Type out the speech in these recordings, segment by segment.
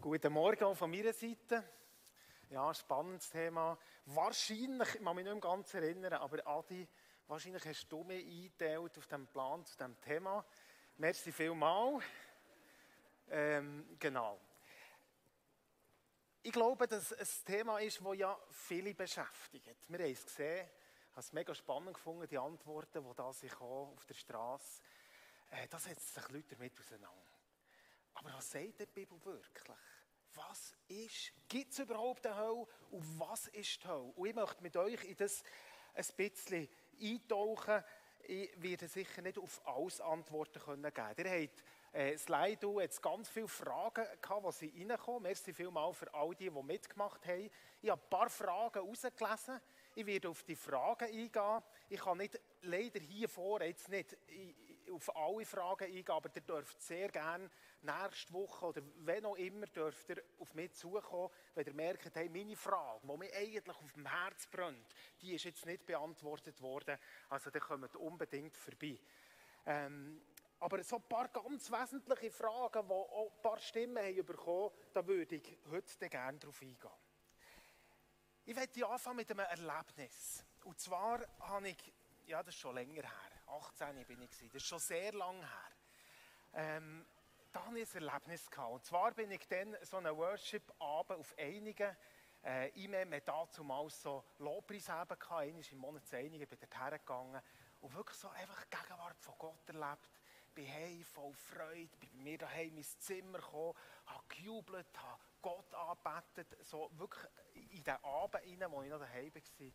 Guten Morgen auch von meiner Seite. Ja, spannendes Thema. Wahrscheinlich, ich kann mich nicht mehr ganz erinnern, aber Adi, wahrscheinlich hast du mich eingeteilt auf dem Plan zu diesem Thema. Merci vielmals. Ähm, genau. Ich glaube, dass es ein Thema ist, das ja viele beschäftigt. Wir haben es gesehen, ich habe es mega spannend gefunden, die Antworten, die da sich auf der Straße. Äh, da setzen sich Leute damit auseinander. Aber was sagt die Bibel wirklich? Was ist, gibt es überhaupt eine Hölle und was ist die Hölle? Und ich möchte mit euch in das ein bisschen eintauchen. Ich werde sicher nicht auf alles Antworten können geben. Ihr habt äh, Slido jetzt ganz viele Fragen gehabt, die sie reinkommen. Merci vielmals für all die, die mitgemacht haben. Ich habe ein paar Fragen herausgelesen. Ich werde auf die Fragen eingehen. Ich kann nicht, leider hier vor jetzt nicht auf alle Fragen eingehen, aber ihr dürft sehr gerne nächste Woche oder wenn auch immer dürft ihr auf mich zukommen, wenn ihr merkt, hey, meine Frage, die mir eigentlich auf dem Herz brennt, die ist jetzt nicht beantwortet worden. Also dann kommt unbedingt vorbei. Ähm, aber so ein paar ganz wesentliche Fragen, die auch ein paar Stimmen haben bekommen, da würde ich heute gerne darauf eingehen. Ich möchte anfangen mit einem Erlebnis. Und zwar habe ich, ja, das ist schon länger her, 18 bin ich, das ist schon sehr lang her. Ähm, da hatte ich ein Erlebnis. Gehabt. Und zwar bin ich dann so einen Worship-Abend auf einigen äh, IMEM hat damals so Lobpreisabend gehabt, einmal im Monat zu einigen, bin dort hergegangen und wirklich so einfach die Gegenwart von Gott erlebt. Bin heim voll Freude, bin bei mir daheim ins Zimmer gekommen, habe gejubelt, habe Gott angebetet, so wirklich in den Abend rein, wo ich noch daheim war.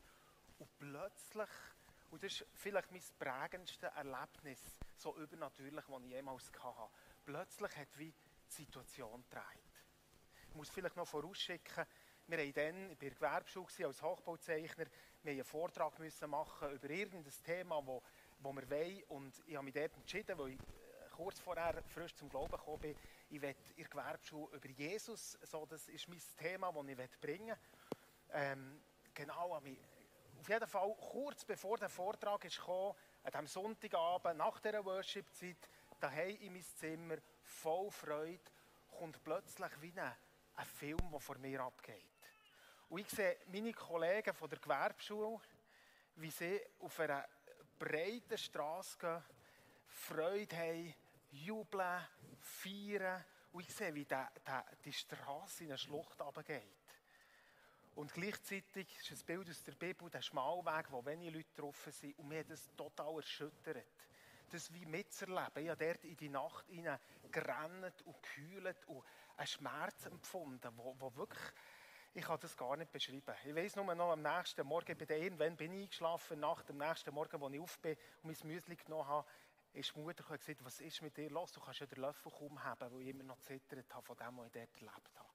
Und plötzlich, und das ist vielleicht mein prägendste Erlebnis, so übernatürlich, das ich jemals hatte, plötzlich hat wie die Situation gedreht. Ich muss vielleicht noch vorausschicken, wir haben dann, ich war Gewerbeschule als Hochbauzeichner, wir einen Vortrag müssen machen über irgendein Thema, wo, wo wir wollen. Und ich habe mich dort entschieden, weil ich äh, kurz vorher frisch zum Glauben gekommen bin, ich will in der Gewerbeschule über Jesus, so, das ist mein Thema, das ich bringen will. Ähm, genau, auf jeden Fall, kurz bevor der Vortrag ist gekommen, an diesem Sonntagabend, nach dieser Worship-Zeit, daheim in mein Zimmer, voll Freude, kommt plötzlich wie ein, ein Film, der vor mir abgeht. Und ich sehe meine Kollegen von der Gewerbeschule, wie sie auf einer breiten Straße gehen, Freude haben, jubeln, feiern. Und ich sehe, wie der, der, die Straße in eine Schlucht abgeht. Und gleichzeitig ist ein Bild aus der Bibel, der Schmalweg, wo wenige Leute drauf sind. Und mir hat das total erschüttert das wie mitzuerleben. Ich habe dort in die Nacht hinein gerannt und gekühlt und einen Schmerz empfunden, wo, wo wirklich, ich kann das gar nicht beschreiben. Ich weiß nur noch am nächsten Morgen, bei irgendwann bin ich eingeschlafen, nach dem nächsten Morgen, als ich auf bin und mein Müsli genommen habe, ist die Mutter gesagt, was ist mit dir los? Du kannst ja den Löffel kaum haben, weil ich immer noch zittert habe von dem, was ich dort erlebt habe.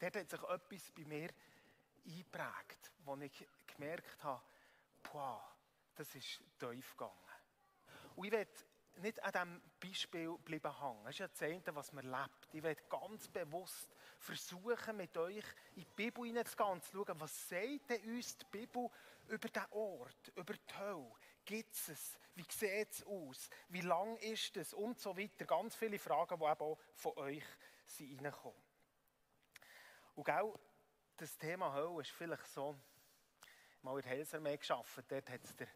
Dort hat sich etwas bei mir eingeprägt, wo ich gemerkt habe, boah, das ist tief gegangen. Und ich will nicht an diesem Beispiel bleiben hängen. Das ist ja das eine, was man lebt. Ich will ganz bewusst versuchen, mit euch in die Bibel hineinzugehen zu schauen, was sagt denn uns die Bibel über diesen Ort, über die Hölle? Gibt es es? Wie sieht es aus? Wie lang ist es? Und so weiter. Ganz viele Fragen, die eben auch von euch reinkommen. Und auch das Thema Hölle ist vielleicht so, mal in der Heilsarmee gearbeitet, dort hat es der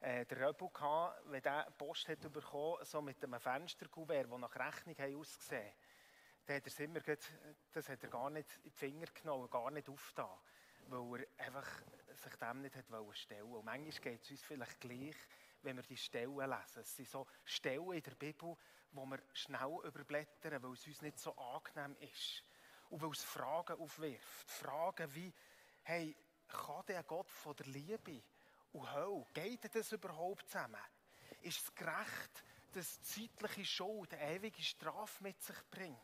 äh, der Röbel gehabt, wenn der Post hat bekommen, so mit einem Fensterkuvert, das nach Rechnung ausgesehen hat. Dann hat er immer, das hat er gar nicht in die Finger genommen, gar nicht aufgetan, weil er einfach sich dem nicht hat stellen wollte. Und manchmal geht es uns vielleicht gleich, wenn wir die Stellen lesen. Es sind so Stellen in der Bibel, wo wir schnell überblättern, weil es uns nicht so angenehm ist. Und weil es Fragen aufwirft. Fragen wie, hey, kann der Gott von der Liebe und Hölle, geht das überhaupt zusammen? Ist es gerecht, dass zeitliche Schuld eine ewige Strafe mit sich bringt?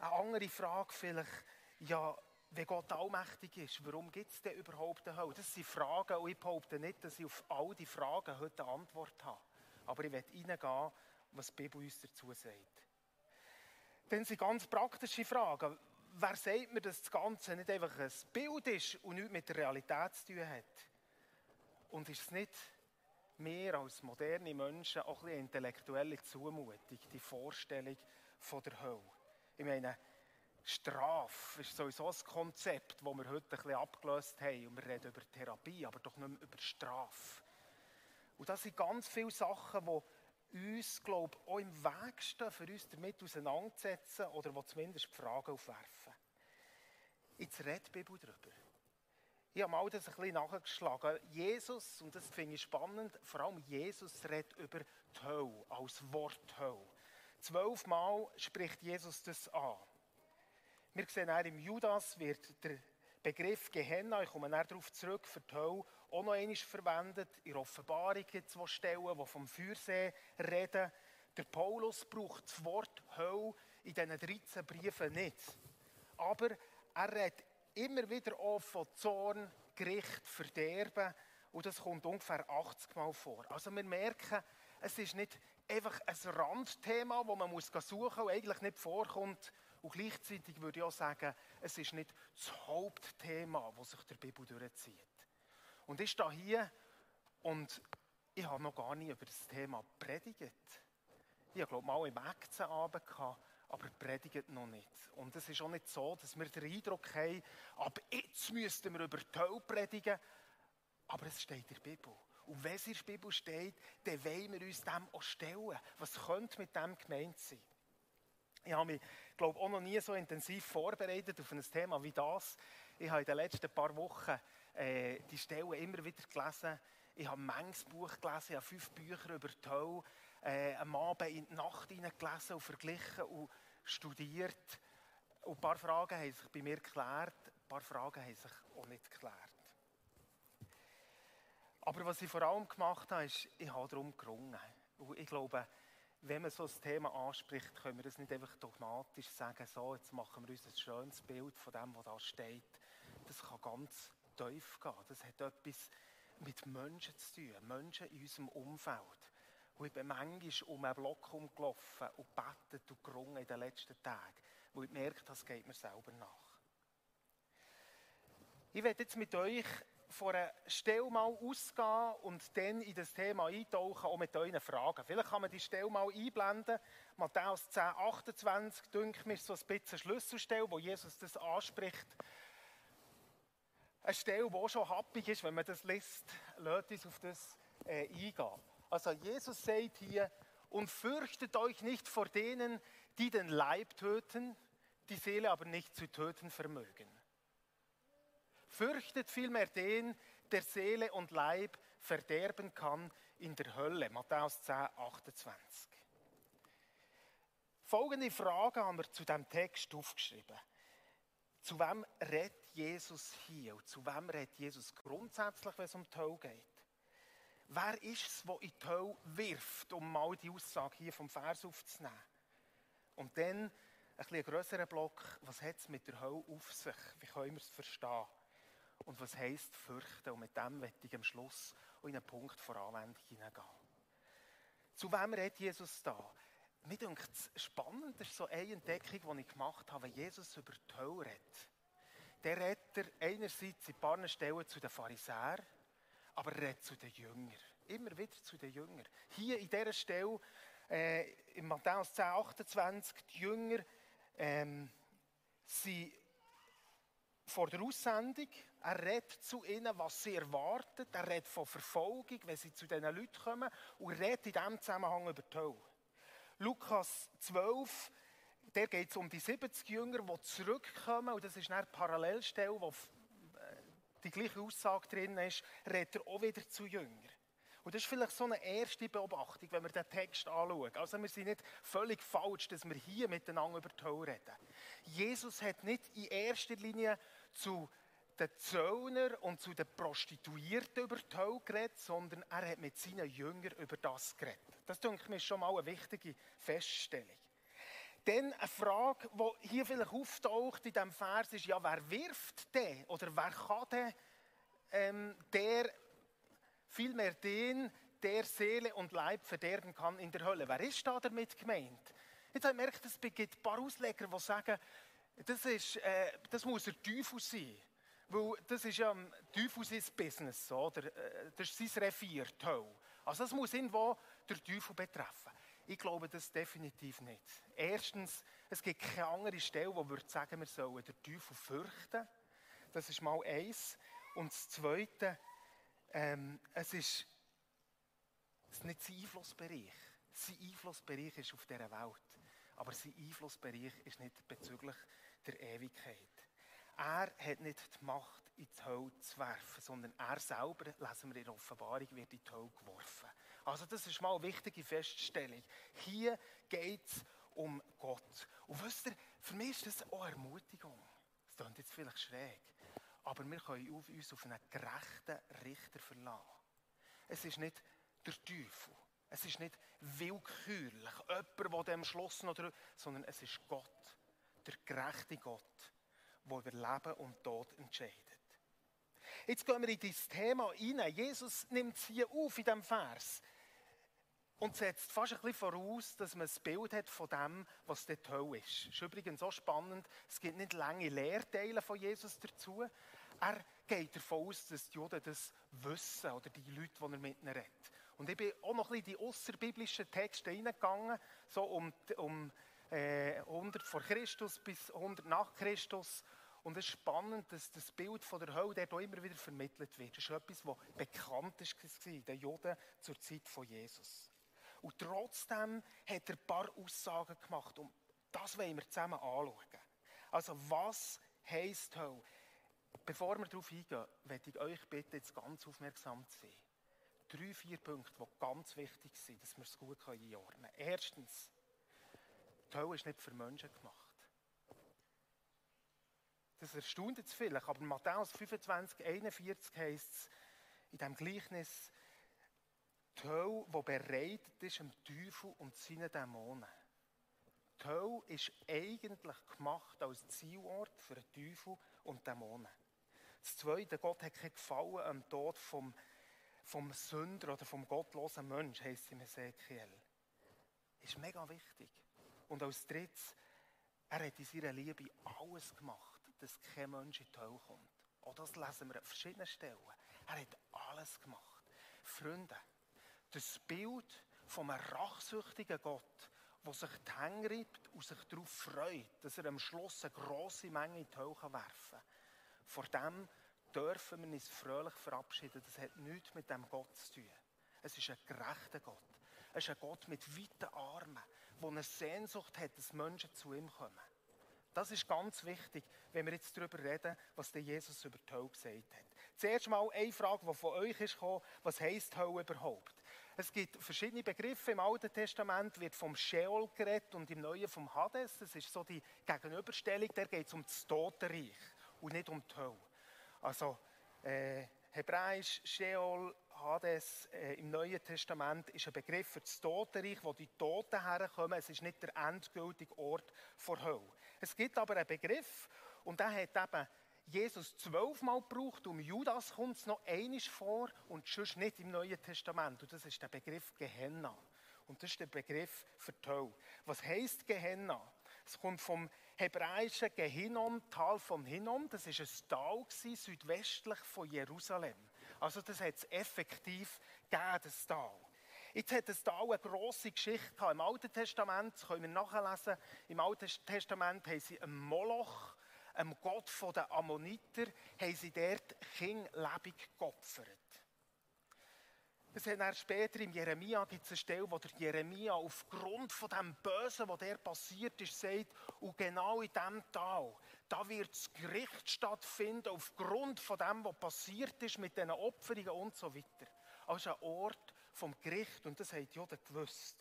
Eine andere Frage vielleicht, ja, wenn Gott allmächtig ist, warum gibt es denn überhaupt eine Hölle? Das sind Fragen und ich behaupte nicht, dass ich auf all diese Fragen heute eine Antwort habe. Aber ich werde reingehen, was die Bibel uns dazu sagt. Dann sind ganz praktische Fragen. Wer sagt mir, dass das Ganze nicht einfach ein Bild ist und nichts mit der Realität zu tun hat? Und ist es nicht mehr als moderne Menschen auch eine intellektuelle Zumutung, die Vorstellung von der Hölle? Ich meine, Strafe ist sowieso ein Konzept, das wir heute ein bisschen abgelöst haben. Und wir reden über Therapie, aber doch nicht mehr über Strafe. Und das sind ganz viele Sachen, die uns, glaube ich, auch im Weg stehen, für uns damit auseinanderzusetzen oder die zumindest Fragen aufwerfen. Jetzt redet die Bibel darüber. Ich habe mal das ein bisschen nachgeschlagen. Jesus, und das finde ich spannend, vor allem Jesus redet über die Hölle, als Wort Hölle. Zwölfmal spricht Jesus das an. Wir sehen auch im Judas wird der Begriff Gehenna, ich komme darauf zurück, für die Hölle auch noch einmal verwendet. In Offenbarung gibt es zwei Stellen, die vom Feuersee reden. Der Paulus braucht das Wort Hölle in diesen 13 Briefen nicht. Aber er redet immer wieder auch von Zorn, Gericht, Verderben. Und das kommt ungefähr 80 Mal vor. Also wir merken, es ist nicht einfach ein Randthema, das man suchen muss und eigentlich nicht vorkommt. Und gleichzeitig würde ich auch sagen, es ist nicht das Hauptthema, das sich der Bibel durchzieht. Und ich stehe hier und ich habe noch gar nicht über das Thema predigt. Ich glaube mal im Ächzenabend gehabt, aber predigt noch nicht. Und es ist auch nicht so, dass wir den Eindruck haben, ab jetzt müssten wir über die Hölle predigen. Aber es steht in der Bibel. Und wenn es in der Bibel steht, dann wollen wir uns dem auch stellen. Was könnte mit dem gemeint sein? Ich habe mich, glaube auch noch nie so intensiv vorbereitet auf ein Thema wie das. Ich habe in den letzten paar Wochen äh, die Stellen immer wieder gelesen. Ich habe manches Buch gelesen, ich habe fünf Bücher über Hölle äh, am Abend in die Nacht gelesen und verglichen und studiert. Und ein paar Fragen haben sich bei mir geklärt, ein paar Fragen haben sich auch nicht geklärt. Aber was ich vor allem gemacht habe, ist, ich habe darum gerungen. Und ich glaube, wenn man so ein Thema anspricht, können wir das nicht einfach dogmatisch sagen, so, jetzt machen wir uns ein schönes Bild von dem, was da steht. Das kann ganz tief gehen. Das hat etwas mit Menschen zu tun, Menschen in unserem Umfeld. Und ich bin manchmal um einen Block herumgelaufen und betet und gerungen in den letzten Tagen, wo ich merke, das geht mir selber nach. Ich werde jetzt mit euch von einer Stelle mal ausgehen und dann in das Thema eintauchen, auch mit euren Fragen. Vielleicht kann man die Stelle mal einblenden. Matthäus 10, 28, denke mir, so ein bisschen Schlüsselstelle, wo Jesus das anspricht. Eine Stelle, die schon happig ist, wenn man das liest, lässt uns auf das äh, eingehen. Also Jesus sagt hier, und fürchtet euch nicht vor denen, die den Leib töten, die Seele aber nicht zu töten vermögen. Fürchtet vielmehr den, der Seele und Leib verderben kann in der Hölle. Matthäus 10, 28. Folgende Frage haben wir zu dem Text aufgeschrieben. Zu wem redet Jesus hier? Und zu wem redet Jesus grundsätzlich, wenn es um die Hölle geht? Wer ist es, der in die Hölle wirft, um mal die Aussage hier vom Vers aufzunehmen? Und dann ein bisschen grösserer Block, was hat es mit der Hölle auf sich? Wie können wir es verstehen? Und was heisst fürchten? Und mit dem werde ich am Schluss in einen Punkt vor Anwendung hineingehen. Zu wem redet Jesus da? Mir denkt es spannend, das ist so eine Entdeckung, die ich gemacht habe, wenn Jesus über die Hölle redet. Der redet er einerseits in ein paar Stellen zu den Pharisäern, aber er redet zu den Jüngern. Immer wieder zu den Jüngern. Hier in dieser Stelle, äh, in Matthäus 10, 28, die Jünger ähm, sind vor der Aussendung. Er redet zu ihnen, was sie erwartet. Er redet von Verfolgung, wenn sie zu diesen Leuten kommen. Und redet in diesem Zusammenhang über die Hölle. Lukas 12, der geht es um die 70 Jünger, die zurückkommen. Und das ist eine Parallelstelle, wo äh, die gleiche Aussage drin ist, redet er auch wieder zu Jüngern. Und das ist vielleicht so eine erste Beobachtung, wenn wir den Text anschauen. Also wir sind nicht völlig falsch, dass wir hier miteinander über die Hölle reden. Jesus hat nicht in erster Linie zu den Zöllner und zu den Prostituierten über die Hölle geredet, sondern er hat mit seinen Jüngern über das geredet. Das, denke ich mir, schon mal eine wichtige Feststellung. Dann eine Frage, die hier vielleicht auftaucht in diesem Vers, ist, ja, wer wirft den? Oder wer kann den, ähm, der vielmehr den, der Seele und Leib verderben kann in der Hölle? Wer ist da damit gemeint? Jetzt habe ich gemerkt, es gibt ein paar Ausleger, die sagen, das, ist, äh, das muss der Teufel sein. Weil das ist ja ein Teufel sein Business, oder? Äh, das ist sein Revier, die. Also das muss irgendwo der Teufel betreffen. Ich glaube das definitiv nicht. Erstens, es gibt keine andere Stelle, wo wir sagen, wir sollen den Teufel fürchten. Das ist mal eins. Und das Zweite, ähm, es ist, es ist nicht sein Einflussbereich. Sein Einflussbereich ist auf dieser Welt. Aber sein Einflussbereich ist nicht bezüglich der Ewigkeit. Er hat nicht die Macht, in die zu werfen, sondern er selber, lesen wir in der Offenbarung, wird in die Hölle geworfen. Also das ist mal eine wichtige Feststellung. Hier geht es um Gott. Und wisst ihr, für mich ist das auch Ermutigung. Das klingt jetzt vielleicht schräg. Aber wir können uns auf einen gerechten Richter verlassen. Es ist nicht der Teufel. Es ist nicht willkürlich, jemand, der dem Schloss noch drückt, sondern es ist Gott, der gerechte Gott, der über Leben und Tod entscheidet. Jetzt gehen wir in dieses Thema rein. Jesus nimmt es hier auf in diesem Vers und setzt fast ein bisschen voraus, dass man ein Bild hat von dem, was dort Hölle ist. Das ist übrigens auch spannend. Es gibt nicht lange Lehrteile von Jesus dazu. Er geht davon aus, dass die Juden das wissen oder die Leute, die er mit ihnen redet. Und ich bin auch noch ein bisschen in die außerbiblischen Texte hineingegangen, so um, um äh, 100 vor Christus bis 100 nach Christus. Und es ist spannend, dass das Bild von der Hölle dort auch immer wieder vermittelt wird. Das ist etwas, was bekannt war, den Juden zur Zeit von Jesus. Und trotzdem hat er ein paar Aussagen gemacht. Und das wollen wir zusammen anschauen. Also, was heisst Hölle? Bevor wir darauf eingehen, möchte ich euch bitten, jetzt ganz aufmerksam zu sein. Drei, vier Punkte, die ganz wichtig sind, dass wir es gut einordnen können. Erstens, die Hölle ist nicht für Menschen gemacht. Das erstaunt jetzt vielleicht, aber in Matthäus 25, 41 heißt es in diesem Gleichnis, die Hölle, die bereitet ist dem Teufel und seinen Dämonen. Die Hölle ist eigentlich gemacht als Zielort für den Teufel und Dämonen. Das Zweite, Gott hat kein Gefallen am Tod vom, vom Sünder oder vom gottlosen Mensch, heisst es im Ezekiel. Ist mega wichtig. Und als Drittes, er hat in seiner Liebe alles gemacht, dass kein Mensch in die Hölle kommt. Auch das lesen wir an verschiedenen Stellen. Er hat alles gemacht. Freunde, das Bild von einem rachsüchtigen Gott, der sich die Hänge reibt und sich darauf freut, dass er am Schluss eine grosse Menge in die Hölle werfen kann. Vor dem dürfen wir uns fröhlich verabschieden. Das hat nichts mit dem Gott zu tun. Es ist ein gerechter Gott. Es ist ein Gott mit weiten Armen, der eine Sehnsucht hat, dass Menschen zu ihm kommen. Das ist ganz wichtig, wenn wir jetzt darüber reden, was der Jesus über die Hölle gesagt hat. Zuerst mal eine Frage, die von euch ist gekommen, was heisst Hölle überhaupt? Es gibt verschiedene Begriffe. Im Alten Testament wird vom Sheol geredet und im Neuen vom Hades. Das ist so die Gegenüberstellung. Da geht es um das Totenreich und nicht um die Hölle. Also äh, Hebräisch, Sheol, Hades äh, im Neuen Testament ist ein Begriff für das Totenreich, wo die Toten herkommen. Es ist nicht der endgültige Ort vor Hölle. Es gibt aber einen Begriff und der hat eben Jesus zwölfmal gebraucht, um Judas kommt es noch einisch vor und sonst nicht im Neuen Testament. Und das ist der Begriff Gehenna. Und das ist der Begriff für die Hölle. Was heisst Gehenna? Es kommt vom hebräischen Gehinnom, Tal von Hinnom. Das war ein Tal südwestlich von Jerusalem. Also das hat es effektiv gegeben, das Tal. Jetzt hat das Tal eine grosse Geschichte gehabt. Im Alten Testament, das können wir nachlesen, im Alten Testament haben sie einen Moloch einem Gott der Ammoniter, haben sie dort Kinder lebendig geopfert. Es hat dann später im Jeremia gibt eine Stelle, wo der Jeremia aufgrund von dem Bösen, was der passiert ist, sagt, und genau in diesem Tal, da wird das Gericht stattfinden, aufgrund von dem, was passiert ist mit diesen Opferungen und so weiter. Also ein Ort vom Gericht und das hat Juden gewusst.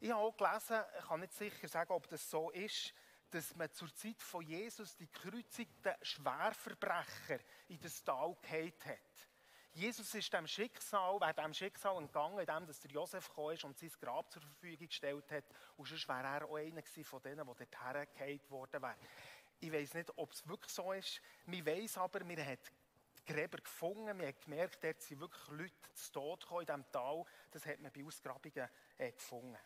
Ich habe auch gelesen, ich kann nicht sicher sagen, ob das so ist, dass man zur Zeit von Jesus die gekreuzigten Schwerverbrecher in das Tal gehalten hat. Jesus ist dem Schicksal, wäre dem Schicksal entgangen, indem dass der Josef kam und sein Grab zur Verfügung gestellt hat. Und sonst wäre er auch einer von denen, die dort hergehalten worden wäre. Ich weiß nicht, ob es wirklich so ist. Man weiß aber, man hat Gräber gefunden. Man hat gemerkt, dort sind wirklich Leute zu Tod gekommen in diesem Tal. Das hat man bei Ausgrabungen äh, gefunden.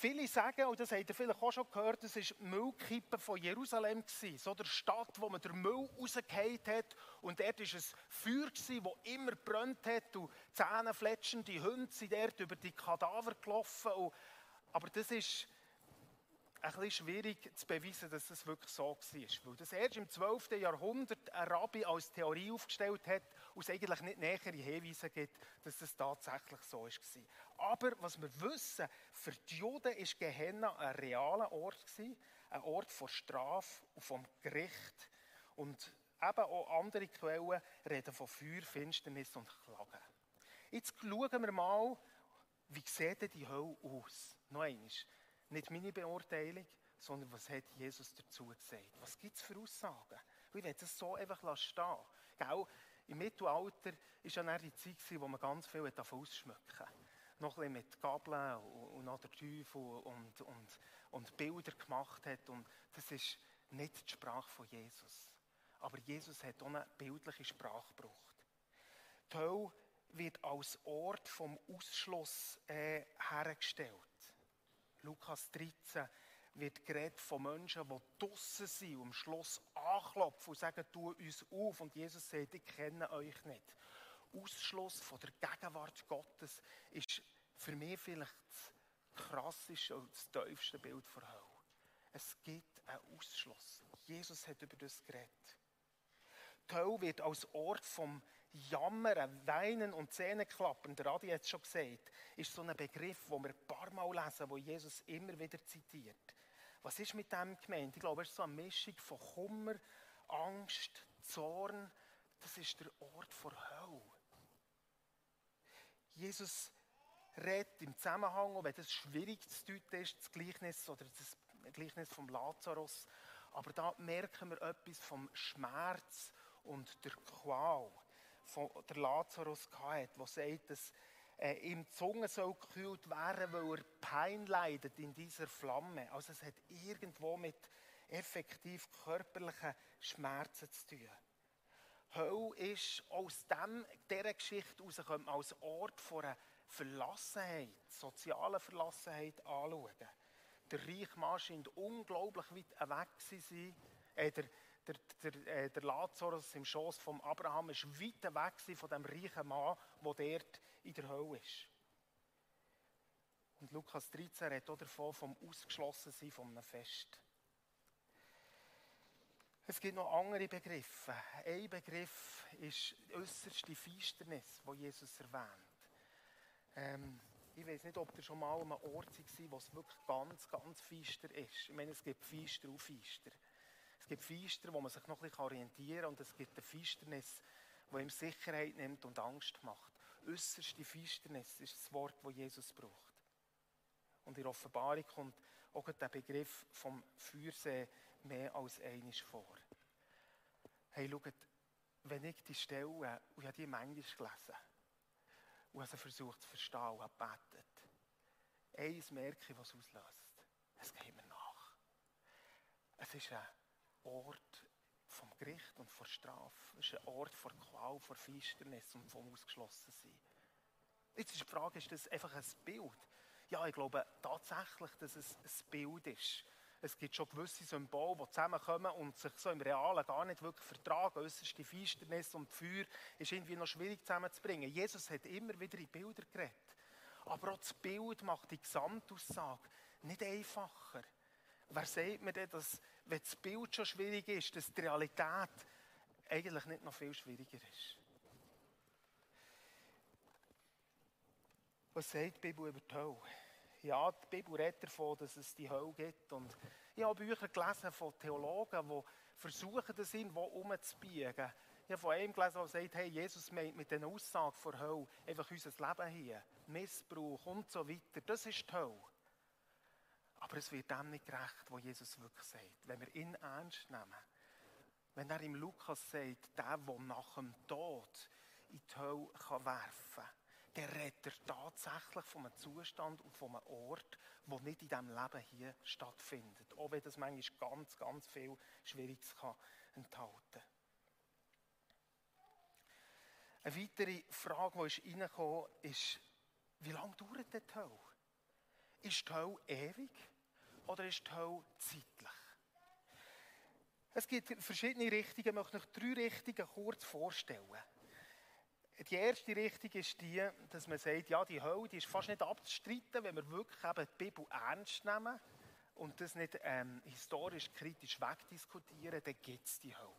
Viele sagen, und das habt ihr vielleicht auch schon gehört, das war Müllkippe von Jerusalem, so der Stadt, wo man den Müll rausgeheilt hat. Und dort war ein Feuer, das immer brennt hat. Und zähnefletschende Hunde sind dort über die Kadaver gelaufen. Und, aber das ist ein bisschen schwierig zu beweisen, dass das wirklich so war. Weil das erst im 12. Jahrhundert ein Rabbi als Theorie aufgestellt hat und es eigentlich nicht nähere Hinweise gibt, dass das tatsächlich so war. Aber was wir wissen, für die Juden war Gehenna ein realer Ort, ein Ort von Strafe und vom Gericht. Und eben auch andere Quellen reden von Feuer, Finsternis und Klagen. Jetzt schauen wir mal, wie sieht die Hölle aus? Noch einmal. Nicht meine Beurteilung, sondern was hat Jesus dazu gesagt? Was gibt es für Aussagen? Ich will das so einfach stehen Gell? Im Mittelalter war ja die Zeit, wo man ganz viel davon ausschmücken Noch ein bisschen mit Gabeln und noch der Teufel und, und, und Bilder gemacht hat. Und das ist nicht die Sprache von Jesus. Aber Jesus hat auch eine bildliche Sprache gebraucht. Die Hölle wird als Ort vom Ausschluss äh, hergestellt. Lukas 13 wird geredet von Menschen, die draussen sind und am Schloss anklopfen und sagen, tu uns auf. Und Jesus sagt, ich kenne euch nicht. Ausschluss von der Gegenwart Gottes ist für mich vielleicht das krasseste und das tiefste Bild von Hölle. Es gibt einen Ausschluss. Jesus hat über das geredet. Die Hölle wird als Ort vom Jammern, Weinen und Zähneklappen, der Adi hat es schon gesagt, ist so ein Begriff, den wir ein paar Mal lesen, wo Jesus immer wieder zitiert. Was ist mit dem gemeint? Ich glaube, es ist so eine Mischung von Kummer, Angst, Zorn. Das ist der Ort vor Hölle. Jesus redet im Zusammenhang, auch wenn das schwierig zu deuten ist, das Gleichnis oder das Gleichnis vom Lazarus. Aber da merken wir etwas vom Schmerz und der Qual von der Lazarus hatte, der sagt, dass äh, ihm Zunge soll gekühlt werden, weil er Pein leidet in dieser Flamme. Also es hat irgendwo mit effektiv körperlichen Schmerzen zu tun. Hölle ist aus dem, dieser Geschichte heraus, als Ort von einer Verlassenheit, sozialer Verlassenheit anschauen. Der reiche Mann scheint unglaublich weit weg zu sein. Äh, der, der, der, äh, der Lazarus im Schoß von Abraham ist weit weg von dem reichen Mann, der dort in der Hölle ist. Und Lukas 13 redet auch davon vom Ausgeschlossensein von einem Fest. Es gibt noch andere Begriffe. Ein Begriff ist die äußerste Finsternis, die Jesus erwähnt. Ähm, ich weiß nicht, ob ihr schon mal an einem Ort war, wo es wirklich ganz, ganz feister ist. Ich meine, es gibt Feister und Feister. Es gibt Feister, wo man sich noch ein bisschen orientieren kann und es gibt eine Feisternis, die ihm Sicherheit nimmt und Angst macht. Äußerste Feisternis ist das Wort, das Jesus braucht. Und in der Offenbarung kommt auch der Begriff vom Feuersee mehr als einiges vor. Hey, schaut, wenn ich die Stelle, und ich habe die Englisch gelesen, und habe versucht zu verstehen und habe gebetet, eins merke ich, was auslöst. Es geht mir nach. Es ist ein Ort vom Gericht und vor Strafe. Es ist ein Ort vor Qual, vor Finsternis und vom Ausgeschlossensein. Jetzt ist die Frage, ist das einfach ein Bild? Ja, ich glaube tatsächlich, dass es ein Bild ist. Es gibt schon gewisse Symbole, die zusammenkommen und sich so im Realen gar nicht wirklich vertragen. Äußerst die Finsternis und Feuer ist irgendwie noch schwierig zusammenzubringen. Jesus hat immer wieder in Bilder geredet. Aber auch das Bild macht die Gesamtaussage nicht einfacher. Wer sagt mir denn, dass, wenn das Bild schon schwierig ist, dass die Realität eigentlich nicht noch viel schwieriger ist? Was sagt die Bibel über die Hölle? Ja, die Bibel redet davon, dass es die Hölle gibt. Und ich habe Bücher gelesen von Theologen, die versuchen, das irgendwo umzubiegen. Ich habe von einem gelesen, der sagt, hey, Jesus meint mit den Aussagen von Hölle einfach unser Leben hier. Missbrauch und so weiter. Das ist die Hölle. Aber es wird dem nicht gerecht, was Jesus wirklich sagt. Wenn wir ihn ernst nehmen, wenn er im Lukas sagt, der, der nach dem Tod in die Hölle werfen kann, der redet er tatsächlich von einem Zustand und von einem Ort, der nicht in diesem Leben hier stattfindet. Auch wenn das manchmal ganz, ganz viel Schwieriges kann enthalten kann. Eine weitere Frage, die ist reingekommen ist, wie lange dauert die Hölle? ist die Hölle ewig oder ist die Hölle zeitlich? Es gibt verschiedene Richtungen, ich möchte euch drei Richtungen kurz vorstellen. Die erste Richtung ist die, dass man sagt, ja, die Hölle die ist fast nicht abzustreiten, wenn wir wirklich eben die Bibel ernst nehmen und das nicht ähm, historisch kritisch wegdiskutieren, dann gibt es die Hölle.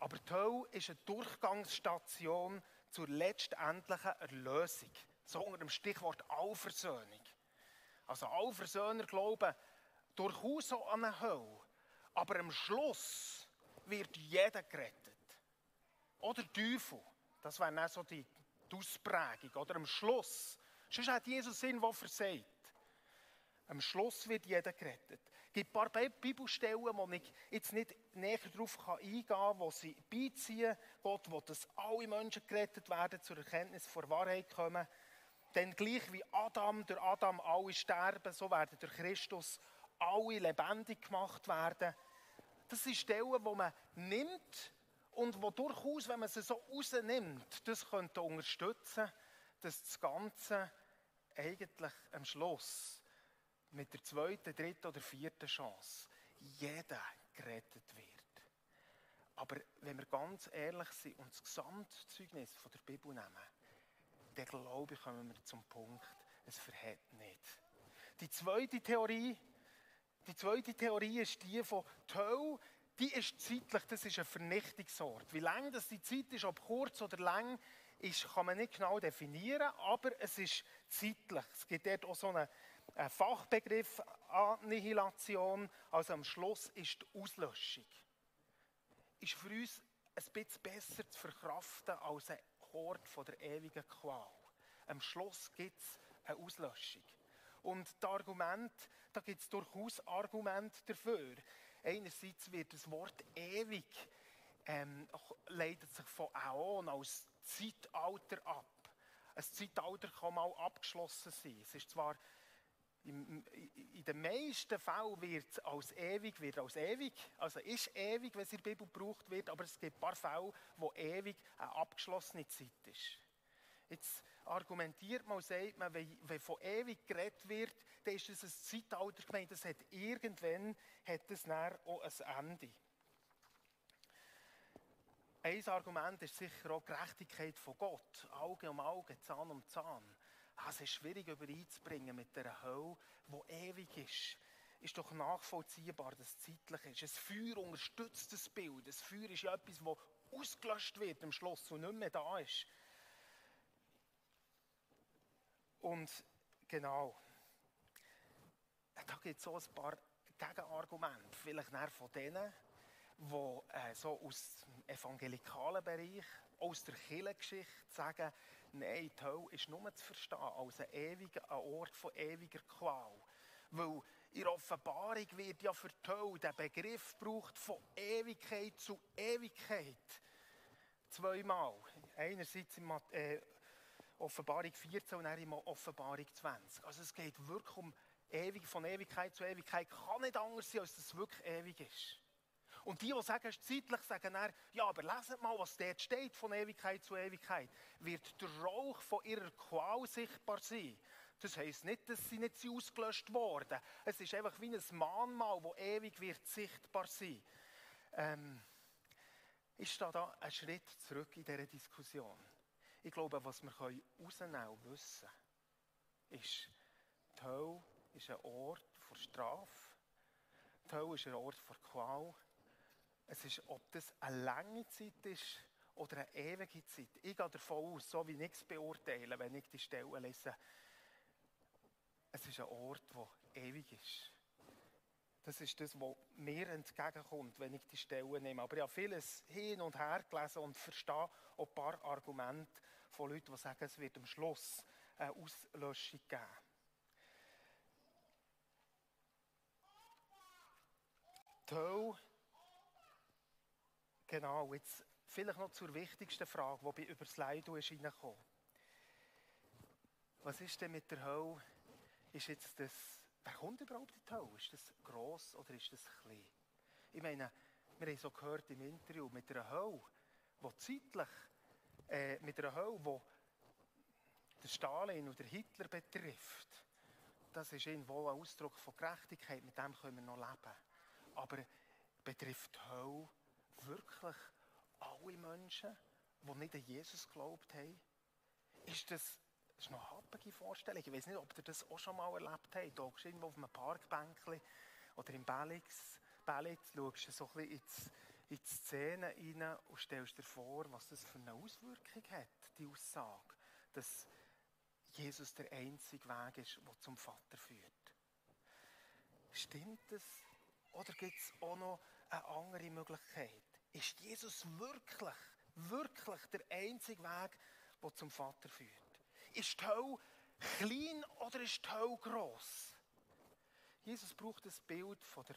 Aber die Hölle ist eine Durchgangsstation zur letztendlichen Erlösung. So unter dem Stichwort Allversöhnung. Also Allversöhner glauben durchaus an eine Hölle. Aber am Schluss wird jeder gerettet. Oder Teufel. Das wäre dann so die, Ausprägung. Oder am Schluss. Sonst hat Jesus Sinn, der versagt. Am Schluss wird jeder gerettet. Es gibt ein paar Bibelstellen, wo ich jetzt nicht näher darauf eingehen kann, wo sie beiziehen. Gott will, dass alle Menschen gerettet werden, zur Erkenntnis der Wahrheit kommen. Denn gleich wie Adam, durch Adam alle sterben, so werden durch Christus alle lebendig gemacht werden. Das sind Stellen, die man nimmt und wo durchaus, wenn man sie so rausnimmt, das könnte unterstützen, dass das Ganze eigentlich am Schluss mit der zweiten, dritten oder vierten Chance jeder gerettet wird. Aber wenn wir ganz ehrlich sind und das Gesamtzeugnis von der Bibel nehmen, dann glaube ich, kommen wir zum Punkt, es verhält nicht. Die zweite Theorie, die zweite Theorie ist die von Hölle, die ist zeitlich, das ist ein Vernichtungsort. Wie lange das die Zeit ist, ob kurz oder lang, ist, kann man nicht genau definieren, aber es ist zeitlich. Es gibt dort auch so einen, einen Fachbegriff Annihilation, also am Schluss ist die Auslöschung. Ist für uns ein bisschen besser zu verkraften als ein Ort der ewigen Qual. Am Schluss gibt es eine Auslöschung. Und das Argument, da gibt es durchaus Argumente dafür. Einerseits wird das Wort ewig ähm, leitet sich von Aeon als Zeitalter ab. Ein Zeitalter kann mal abgeschlossen sein. Es ist zwar in den meisten Fällen wird es als ewig, wird als ewig, also ist ewig, wenn es in der Bibel gebraucht wird, aber es gibt ein paar Fälle, wo ewig eine abgeschlossene Zeit ist. Jetzt argumentiert man und sagt man, wenn, von ewig geredet wird, dann ist das ein Zeitalter gemeint, das hat irgendwann hat das auch ein Ende. Ein Argument ist sicher auch die Gerechtigkeit von Gott. Auge um Auge, Zahn um Zahn. Ah, es ist schwierig übereinzubringen mit der Hölle, die ewig ist. Ist doch nachvollziehbar, dass es zeitlich ist. Ein Feuer unterstützt das Bild. Das Feuer ist ja etwas, das ausgelöscht wird am Schluss und nicht mehr da ist. Und genau, da gibt es so ein paar Gegenargumente. Vielleicht von denen, die äh, so aus dem evangelikalen Bereich, aus der Kirchengeschichte sagen, Nein, die Hölle ist nur zu verstehen als ein, ewiger, ein Ort von ewiger Qual. Weil in Offenbarung wird ja für die Hölle der Begriff gebraucht von Ewigkeit zu Ewigkeit. Zweimal. Einerseits in äh, Offenbarung 14 und dann in Offenbarung 20. Also es geht wirklich um ewig, von Ewigkeit zu Ewigkeit. Kann nicht anders sein, als dass es wirklich ewig ist. Und die, die sagen, es ist zeitlich, sagen dann, ja, aber leset mal, was dort steht, von Ewigkeit zu Ewigkeit. Wird der Rauch von ihrer Qual sichtbar sein? Das heisst nicht, dass sie nicht ausgelöscht worden Es ist einfach wie ein Mahnmal, das ewig wird sichtbar sein. Ähm, ich stehe da einen Schritt zurück in dieser Diskussion. Ich glaube, was wir herausnehmen und wissen, ist, die Hölle ist ein Ort für Strafe. Die Hölle ist ein Ort für Qual. Es ist, ob das eine lange Zeit ist oder eine ewige Zeit. Ich gehe davon aus, so wie ich es beurteile, wenn ich die Stelle lese, es ist ein Ort, der ewig ist. Das ist das, was mir entgegenkommt, wenn ich die Stelle nehme. Aber ich habe vieles hin und her gelesen und verstehe auch ein paar Argumente von Leuten, die sagen, es wird am Schluss eine Auslöschung geben. Die Hölle Genau, jetzt vielleicht noch zur wichtigsten Frage, die über das Leiden ist reingekommen. Was ist denn mit der Hölle? Ist jetzt das, wer kommt überhaupt in die Hölle? Ist das gross oder ist das klein? Ich meine, wir haben so gehört im Interview, mit einer Hölle, die zeitlich, äh, mit einer Hölle, die der Stalin oder Hitler betrifft, das ist irgendwo ein Ausdruck von Gerechtigkeit, mit dem können wir noch leben. Aber betrifft die Hölle wirklich alle Menschen, die nicht an Jesus geglaubt haben? Ist das, das ist eine happige Vorstellung. Ich weiß nicht, ob ihr das auch schon mal erlebt habt. Da irgendwo auf einem Parkbänkchen oder im Bellix, Bellix schaust du so ein bisschen in die Szene rein und stellst dir vor, was das für eine Auswirkung hat, die Aussage, dass Jesus der einzige Weg ist, der zum Vater führt. Stimmt das? Oder gibt es auch noch eine andere Möglichkeit? Ist Jesus wirklich, wirklich der einzige Weg, der zum Vater führt? Ist die Hölle klein oder ist die Hölle gross? Jesus braucht das Bild von der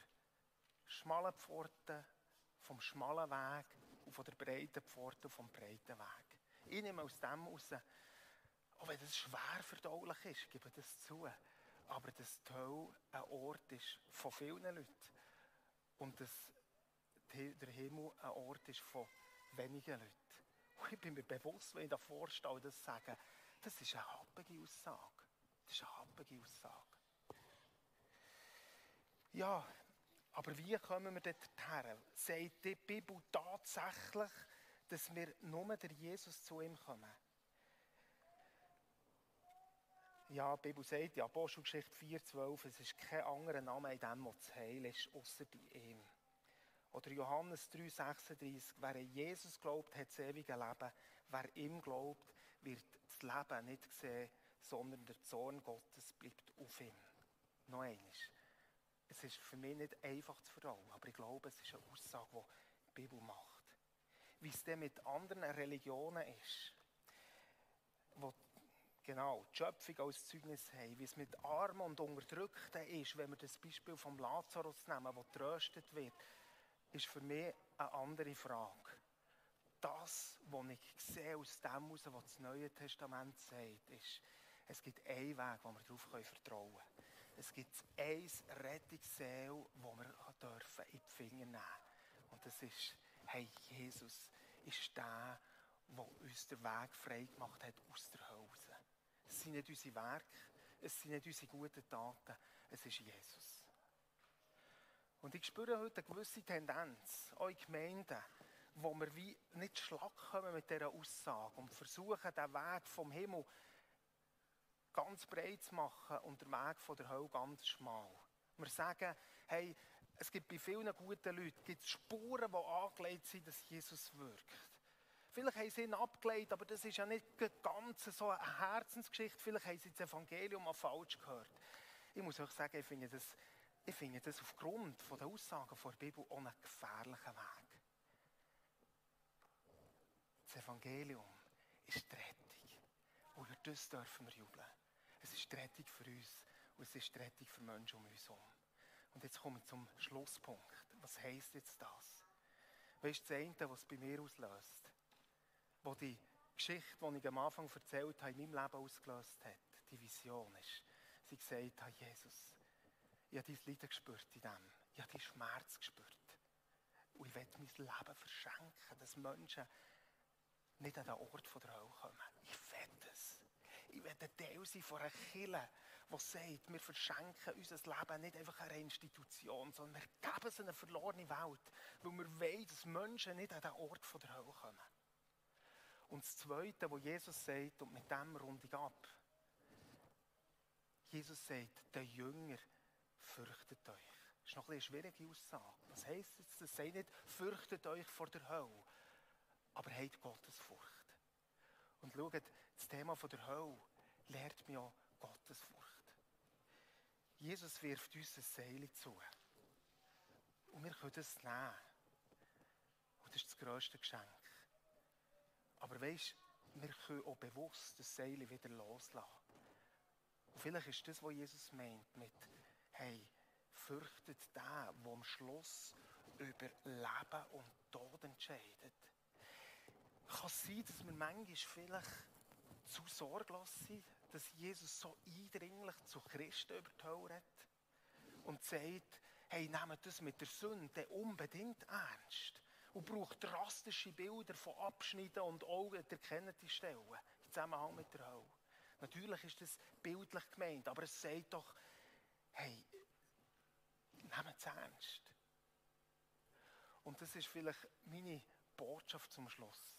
schmalen Pforte, vom schmalen Weg und von der breiten Pforte vom breiten Weg. Ich nehme aus dem heraus, auch wenn das schwer verdaulich ist, gebe das zu, aber dass die Hölle ein Ort ist von vielen Leuten und dass der Himmel ein Ort ist von wenigen Leuten. Und ich bin mir bewusst, wenn ich davor stehe und das sage, das ist eine happige Aussage. Das ist eine happige Aussage. Ja, aber wie kommen wir dort her? Sagt die Bibel tatsächlich, dass wir nur der Jesus zu ihm kommen? Ja, die Bibel sagt, ja, Apostelgeschichte 4,12, es ist kein anderer Name in dem, was heil ist, außer in ihm. Oder Johannes 3,36, wer an Jesus glaubt, hat das ewige Leben. Wer ihm glaubt, wird das Leben nicht sehen, sondern der Zorn Gottes bleibt auf ihm. Noch eines. Es ist für mich nicht einfach zu verdauen, aber ich glaube, es ist eine Aussage, die die Bibel macht. Wie es denn mit anderen Religionen ist, wo genau, die Schöpfung als Zeugnis haben, wie es mit Armen und Unterdrückten ist, wenn wir das Beispiel vom Lazarus nehmen, wo tröstet wird, ist für mich eine andere Frage. Das, was ich sehe aus dem heraus, was das Neue Testament sagt, ist, es gibt einen Weg, wo wir darauf vertrauen können. Es gibt ein Rettungsseil, das wir in die Finger nehmen dürfen. Und das ist, hey, Jesus ist der, der uns den Weg frei gemacht hat aus der Hölle. Es sind nicht unsere Werke, es sind nicht unsere guten Taten, es ist Jesus. Und ich spüre heute eine gewisse Tendenz, auch in Gemeinden, wo wir wie nicht schlag kommen mit dieser Aussage und versuchen, den Weg vom Himmel ganz breit zu machen und den Weg von der Hölle ganz schmal. Wir sagen, hey, es gibt bei vielen guten Leuten gibt Spuren, die angelegt sind, dass Jesus wirkt. Vielleicht haben sie ihn abgelehnt, aber das ist ja nicht ganz so eine Herzensgeschichte. Vielleicht haben sie das Evangelium auch falsch gehört. Ich muss euch sagen, ich finde das, ich finde das aufgrund der Aussagen der Bibel auch einen gefährlichen Weg. Das Evangelium ist die Rettung. Und über das dürfen wir jubeln. Es ist die Rettung für uns und es ist die Rettung für Menschen um uns herum. Und jetzt kommen wir zum Schlusspunkt. Was heisst jetzt das? Weißt du, das eine, was es bei mir auslöst? Wo die Geschichte, die ich am Anfang erzählt habe, in meinem Leben ausgelöst hat, die Vision ist, sie gesagt hat, Jesus, ich habe dein Leiden gespürt in dem. Ich habe deinen Schmerz gespürt. Und ich will mein Leben verschenken, dass Menschen nicht an den Ort der Hölle kommen. Ich will es. Ich will ein Teil sein von einer Kirche, die sagt, wir verschenken unser Leben nicht einfach einer Institution, sondern wir geben es eine verlorene Welt, weil wir wollen, dass Menschen nicht an den Ort der Hölle kommen. Und das Zweite, wo Jesus sagt, und mit dem runde ich ab. Jesus sagt, der Jünger fürchtet euch. Das ist noch eine schwierige Aussage. Was heisst jetzt? Das sagt nicht, fürchtet euch vor der Hölle, aber habt Gottesfurcht. Und schaut, das Thema der Hölle lehrt mir auch Gottesfurcht. Jesus wirft uns ein Seil zu. Und wir können es nehmen. Und das ist das grösste Geschenk. Aber weißt, wir können auch bewusst das Seil wieder loslassen. Und vielleicht ist das, was Jesus meint, mit, hey, fürchtet der, der am Schluss über Leben und Tod entscheidet. Kann es sein, dass wir manchmal vielleicht zu sorglos sind, dass Jesus so eindringlich zu Christen über die und sagt, hey, nehmt das mit der Sünde unbedingt ernst und braucht drastische Bilder von Abschnitten und Augen erkennende Stellen im Zusammenhang mit der Hölle. Natürlich ist das bildlich gemeint, aber es sagt doch, es ernst. Und das ist vielleicht meine Botschaft zum Schluss.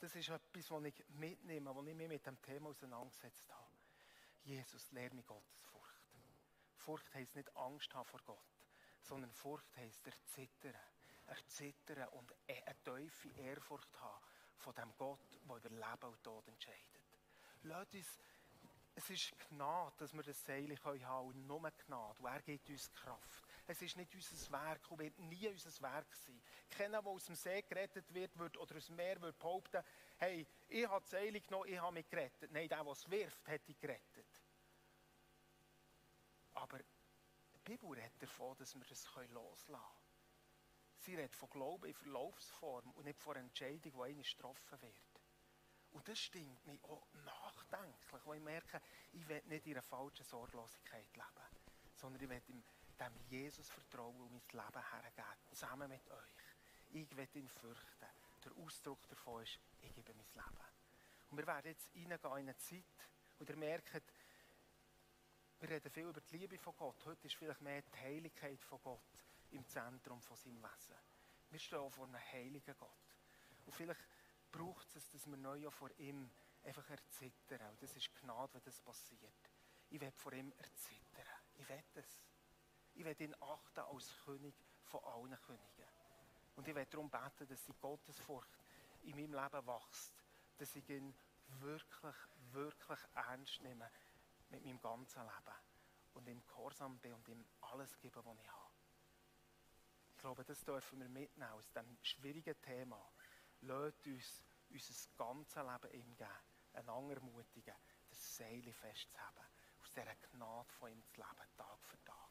Das ist etwas, was ich mitnehme, was ich mich mit dem Thema auseinandergesetzt habe. Jesus, lehre mich Gottesfurcht. Furcht heisst nicht Angst haben vor Gott, sondern Furcht heisst erzittern. Erzittern und e- eine tiefe Ehrfurcht haben von dem Gott, der über Leben und Tod entscheidet. Lasst uns, es ist Gnade, dass wir das Seil haben können nur Gnade. Und er gibt uns Kraft. Es ist nicht unser Werk und wird nie unser Werk sein. Keiner, der aus dem See gerettet wird, wird oder aus dem Meer wird behaupten, hey, ich habe das Seil genommen, ich habe mich gerettet. Nein, der, der es wirft, hat dich gerettet. Aber die Bibel redet davon, dass wir das loslassen können. Sie redet von Glauben in Verlaufsform und nicht von Entscheidung, die eine getroffen wird. Und das stimmt mich auch nachdenklich, weil ich merke, ich will nicht in einer falschen Sorglosigkeit leben, sondern ich will dem Jesus vertrauen und mein Leben hergeben, zusammen mit euch. Ich will ihn fürchten. Der Ausdruck davon ist, ich gebe mein Leben. Und wir werden jetzt reingehen in eine Zeit, und ihr merkt, wir reden viel über die Liebe von Gott. Heute ist vielleicht mehr die Heiligkeit von Gott im Zentrum von seinem Wesen. Wir stehen vor einem heiligen Gott. Und vielleicht braucht es, dass wir neu vor ihm einfach erzittern. Und das ist Gnade, wenn das passiert. Ich will vor ihm erzittern. Ich will es. Ich will ihn achten als König von allen Königen. Und ich will darum beten, dass die Gottesfurcht in meinem Leben wächst. Dass ich ihn wirklich, wirklich ernst nehme mit meinem ganzen Leben. Und ihm gehorsam bin und ihm alles gebe, was ich habe. Ich glaube, das dürfen wir mitnehmen aus diesem schwierigen Thema. Lasst uns unser ganzes Leben ihm geben. Einander ermutigen, das Seil festzuhaben. Aus dieser Gnade von ihm zu leben, Tag für Tag.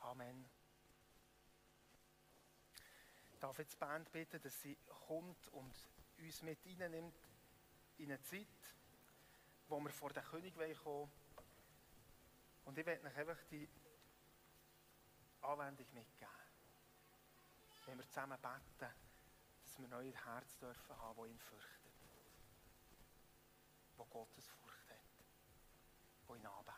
Amen. Ich darf jetzt die Band bitten, dass sie kommt und uns mit nimmt in eine Zeit, wo wir vor den König kommen. Und ich werde euch einfach die Anwendung mitgeben. Wenn wir zusammen beten, dass wir neue Herz dürfen haben, das ihn fürchtet. Wo Gottes Furcht hat. Wo ihn anbetet.